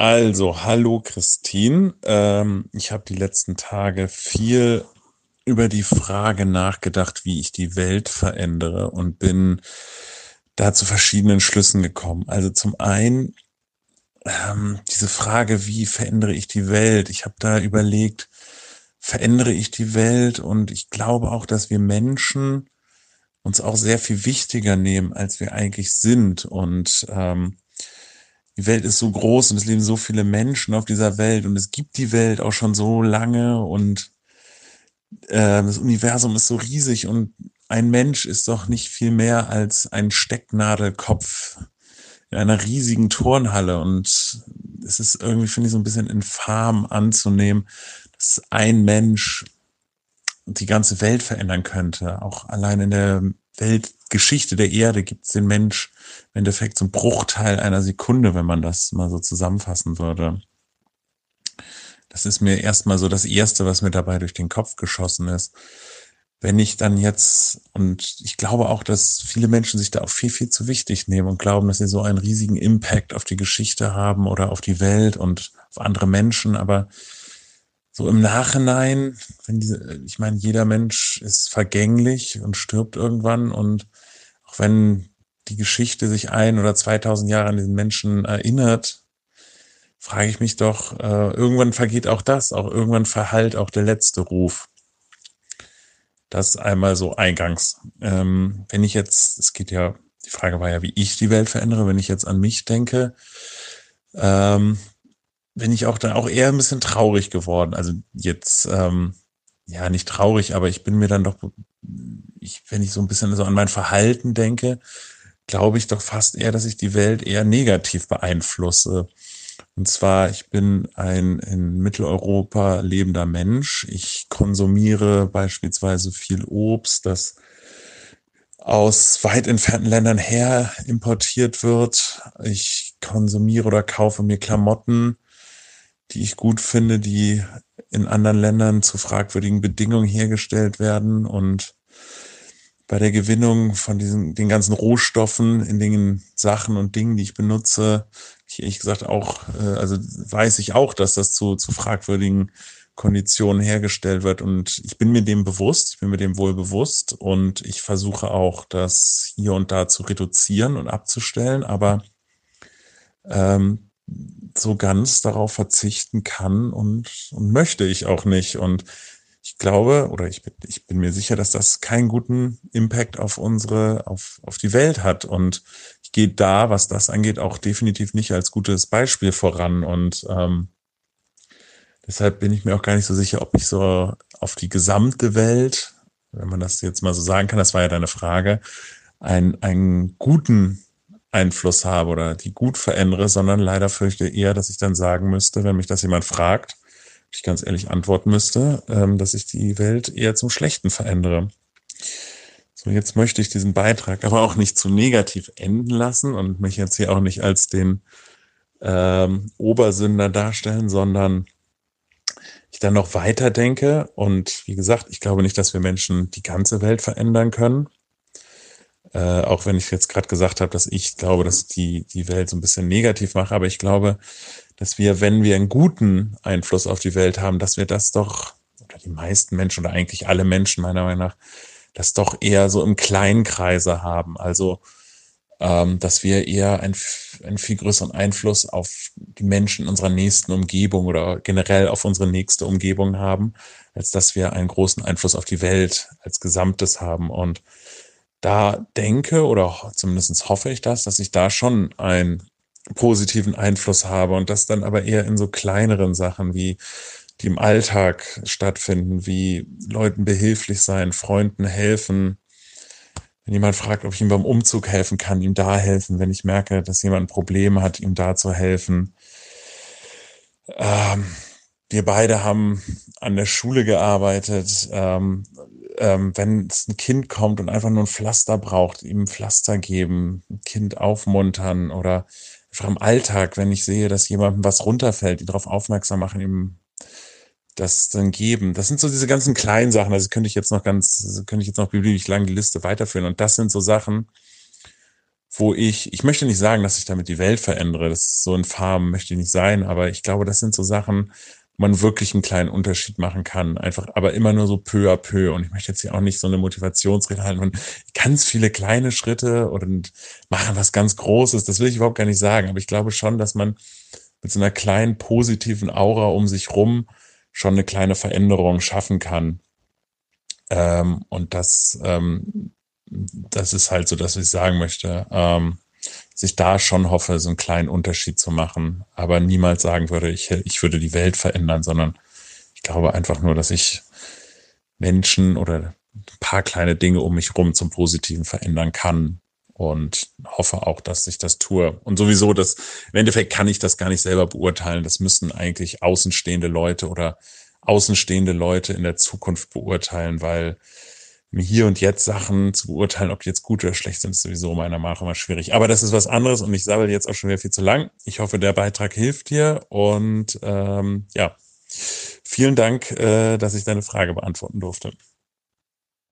Also, hallo Christine. Ähm, ich habe die letzten Tage viel über die Frage nachgedacht, wie ich die Welt verändere und bin da zu verschiedenen Schlüssen gekommen. Also zum einen ähm, diese Frage, wie verändere ich die Welt? Ich habe da überlegt, verändere ich die Welt? Und ich glaube auch, dass wir Menschen uns auch sehr viel wichtiger nehmen, als wir eigentlich sind. Und ähm, die Welt ist so groß und es leben so viele Menschen auf dieser Welt und es gibt die Welt auch schon so lange und äh, das Universum ist so riesig und ein Mensch ist doch nicht viel mehr als ein Stecknadelkopf in einer riesigen Turnhalle und es ist irgendwie, finde ich, so ein bisschen infam anzunehmen, dass ein Mensch die ganze Welt verändern könnte. Auch allein in der Weltgeschichte der Erde gibt es den Mensch im Endeffekt ein Bruchteil einer Sekunde, wenn man das mal so zusammenfassen würde. Das ist mir erstmal so das Erste, was mir dabei durch den Kopf geschossen ist. Wenn ich dann jetzt, und ich glaube auch, dass viele Menschen sich da auch viel, viel zu wichtig nehmen und glauben, dass sie so einen riesigen Impact auf die Geschichte haben oder auf die Welt und auf andere Menschen, aber so im Nachhinein, wenn diese, ich meine, jeder Mensch ist vergänglich und stirbt irgendwann und auch wenn die Geschichte sich ein oder 2000 Jahre an diesen Menschen erinnert, frage ich mich doch, äh, irgendwann vergeht auch das, auch irgendwann verhallt auch der letzte Ruf. Das einmal so eingangs. Ähm, wenn ich jetzt, es geht ja, die Frage war ja, wie ich die Welt verändere, wenn ich jetzt an mich denke, ähm, bin ich auch dann auch eher ein bisschen traurig geworden. Also jetzt, ähm, ja, nicht traurig, aber ich bin mir dann doch, ich, wenn ich so ein bisschen so an mein Verhalten denke, glaube ich doch fast eher, dass ich die Welt eher negativ beeinflusse. Und zwar, ich bin ein in Mitteleuropa lebender Mensch. Ich konsumiere beispielsweise viel Obst, das aus weit entfernten Ländern her importiert wird. Ich konsumiere oder kaufe mir Klamotten, die ich gut finde, die in anderen Ländern zu fragwürdigen Bedingungen hergestellt werden und bei der Gewinnung von diesen den ganzen Rohstoffen in den Sachen und Dingen, die ich benutze, ich ehrlich gesagt auch, äh, also weiß ich auch, dass das zu, zu fragwürdigen Konditionen hergestellt wird und ich bin mir dem bewusst, ich bin mir dem wohl bewusst und ich versuche auch, das hier und da zu reduzieren und abzustellen, aber ähm, so ganz darauf verzichten kann und, und möchte ich auch nicht. Und ich glaube, oder ich bin, ich bin mir sicher, dass das keinen guten Impact auf unsere, auf, auf die Welt hat. Und ich gehe da, was das angeht, auch definitiv nicht als gutes Beispiel voran. Und ähm, deshalb bin ich mir auch gar nicht so sicher, ob ich so auf die gesamte Welt, wenn man das jetzt mal so sagen kann, das war ja deine Frage, einen, einen guten Einfluss habe oder die gut verändere, sondern leider fürchte eher, dass ich dann sagen müsste, wenn mich das jemand fragt, ich ganz ehrlich antworten müsste, ähm, dass ich die Welt eher zum Schlechten verändere. So, jetzt möchte ich diesen Beitrag aber auch nicht zu negativ enden lassen und mich jetzt hier auch nicht als den ähm, Obersünder darstellen, sondern ich dann noch weiter denke. Und wie gesagt, ich glaube nicht, dass wir Menschen die ganze Welt verändern können. Äh, auch wenn ich jetzt gerade gesagt habe, dass ich glaube, dass die, die Welt so ein bisschen negativ mache, aber ich glaube, dass wir, wenn wir einen guten Einfluss auf die Welt haben, dass wir das doch, oder die meisten Menschen oder eigentlich alle Menschen meiner Meinung nach, das doch eher so im kleinen Kreise haben. Also, ähm, dass wir eher einen, einen viel größeren Einfluss auf die Menschen in unserer nächsten Umgebung oder generell auf unsere nächste Umgebung haben, als dass wir einen großen Einfluss auf die Welt als Gesamtes haben. Und da denke oder zumindest hoffe ich das, dass ich da schon einen positiven Einfluss habe und das dann aber eher in so kleineren Sachen wie die im Alltag stattfinden, wie Leuten behilflich sein, Freunden helfen. Wenn jemand fragt, ob ich ihm beim Umzug helfen kann, ihm da helfen. Wenn ich merke, dass jemand ein Problem hat, ihm da zu helfen. Ähm, wir beide haben an der Schule gearbeitet. Ähm, ähm, wenn es ein Kind kommt und einfach nur ein Pflaster braucht, ihm ein Pflaster geben, ein Kind aufmuntern oder einfach im Alltag, wenn ich sehe, dass jemandem was runterfällt, ihn darauf aufmerksam machen, ihm das dann geben. Das sind so diese ganzen kleinen Sachen. Also könnte ich jetzt noch ganz, könnte ich jetzt noch beliebig lang die Liste weiterführen. Und das sind so Sachen, wo ich, ich möchte nicht sagen, dass ich damit die Welt verändere, das ist so in Farben möchte ich nicht sein, aber ich glaube, das sind so Sachen, man wirklich einen kleinen Unterschied machen kann. Einfach, aber immer nur so peu à peu. Und ich möchte jetzt hier auch nicht so eine Motivationsrede halten und ganz viele kleine Schritte und machen was ganz Großes. Das will ich überhaupt gar nicht sagen. Aber ich glaube schon, dass man mit so einer kleinen positiven Aura um sich rum schon eine kleine Veränderung schaffen kann. Ähm, und das, ähm, das ist halt so, dass ich sagen möchte, ähm, ich da schon hoffe, so einen kleinen Unterschied zu machen, aber niemals sagen würde, ich, ich würde die Welt verändern, sondern ich glaube einfach nur, dass ich Menschen oder ein paar kleine Dinge um mich rum zum Positiven verändern kann und hoffe auch, dass ich das tue. Und sowieso, das, im Endeffekt kann ich das gar nicht selber beurteilen. Das müssen eigentlich außenstehende Leute oder außenstehende Leute in der Zukunft beurteilen, weil mir hier und jetzt Sachen zu beurteilen, ob die jetzt gut oder schlecht sind, ist sowieso meiner Meinung nach immer schwierig. Aber das ist was anderes und ich sabbel jetzt auch schon wieder viel zu lang. Ich hoffe, der Beitrag hilft dir und ähm, ja, vielen Dank, äh, dass ich deine Frage beantworten durfte.